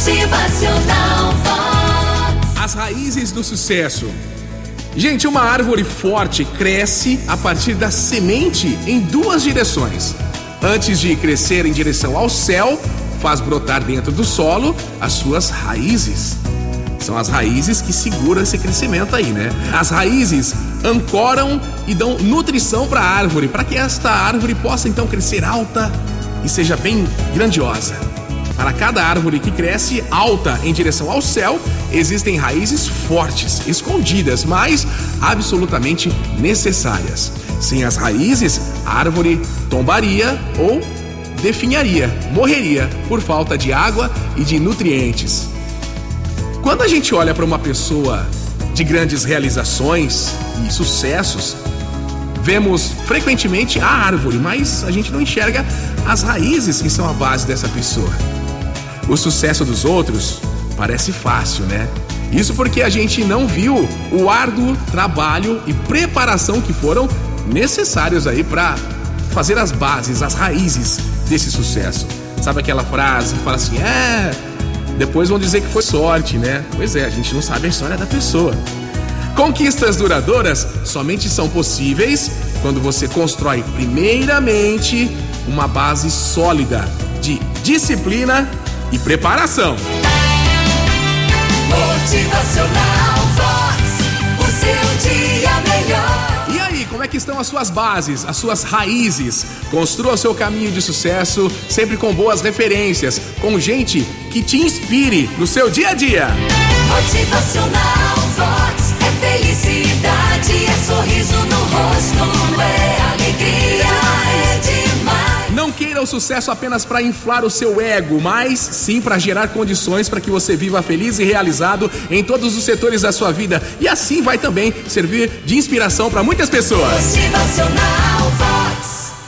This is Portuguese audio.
Motivacional. As raízes do sucesso. Gente, uma árvore forte cresce a partir da semente em duas direções. Antes de crescer em direção ao céu, faz brotar dentro do solo as suas raízes. São as raízes que seguram esse crescimento aí, né? As raízes ancoram e dão nutrição para a árvore, para que esta árvore possa então crescer alta e seja bem grandiosa. Para cada árvore que cresce alta em direção ao céu, existem raízes fortes, escondidas, mas absolutamente necessárias. Sem as raízes, a árvore tombaria ou definharia, morreria por falta de água e de nutrientes. Quando a gente olha para uma pessoa de grandes realizações e sucessos, vemos frequentemente a árvore, mas a gente não enxerga as raízes que são a base dessa pessoa. O sucesso dos outros parece fácil, né? Isso porque a gente não viu o árduo trabalho e preparação que foram necessários aí para fazer as bases, as raízes desse sucesso. Sabe aquela frase que fala assim: é, depois vão dizer que foi sorte, né? Pois é, a gente não sabe a história da pessoa. Conquistas duradouras somente são possíveis quando você constrói, primeiramente, uma base sólida de disciplina e preparação. Motivacional Vox. O seu dia melhor. E aí, como é que estão as suas bases, as suas raízes? Construa o seu caminho de sucesso, sempre com boas referências, com gente que te inspire no seu dia a dia. Motivacional Vox. É felicidade, o sucesso apenas para inflar o seu ego, mas sim para gerar condições para que você viva feliz e realizado em todos os setores da sua vida. E assim vai também servir de inspiração para muitas pessoas. Motivacional.